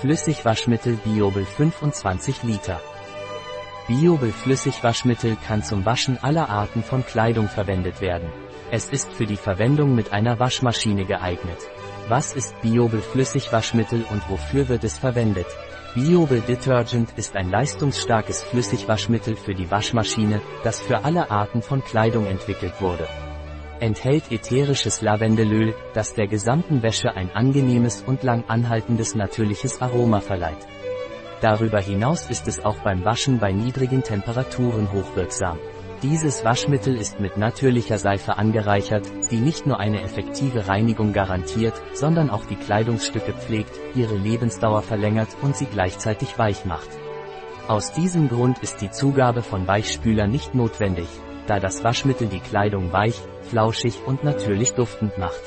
Flüssigwaschmittel Biobel 25 Liter. Biobel Flüssigwaschmittel kann zum Waschen aller Arten von Kleidung verwendet werden. Es ist für die Verwendung mit einer Waschmaschine geeignet. Was ist Biobel Flüssigwaschmittel und wofür wird es verwendet? Biobel Detergent ist ein leistungsstarkes Flüssigwaschmittel für die Waschmaschine, das für alle Arten von Kleidung entwickelt wurde. Enthält ätherisches Lavendelöl, das der gesamten Wäsche ein angenehmes und lang anhaltendes natürliches Aroma verleiht. Darüber hinaus ist es auch beim Waschen bei niedrigen Temperaturen hochwirksam. Dieses Waschmittel ist mit natürlicher Seife angereichert, die nicht nur eine effektive Reinigung garantiert, sondern auch die Kleidungsstücke pflegt, ihre Lebensdauer verlängert und sie gleichzeitig weich macht. Aus diesem Grund ist die Zugabe von Weichspüler nicht notwendig, da das Waschmittel die Kleidung weich, flauschig und natürlich duftend macht.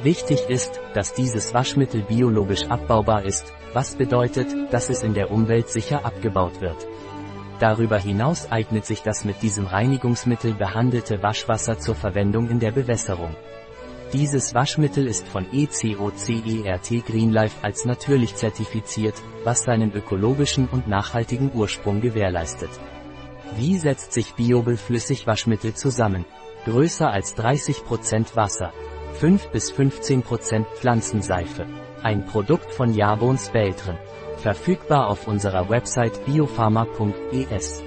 Wichtig ist, dass dieses Waschmittel biologisch abbaubar ist, was bedeutet, dass es in der Umwelt sicher abgebaut wird. Darüber hinaus eignet sich das mit diesem Reinigungsmittel behandelte Waschwasser zur Verwendung in der Bewässerung. Dieses Waschmittel ist von ECOCERT Greenlife als natürlich zertifiziert, was seinen ökologischen und nachhaltigen Ursprung gewährleistet. Wie setzt sich Biobel Flüssigwaschmittel zusammen? Größer als 30% Wasser. 5 bis 15% Pflanzenseife. Ein Produkt von Jabons Beltren. Verfügbar auf unserer Website biopharma.es.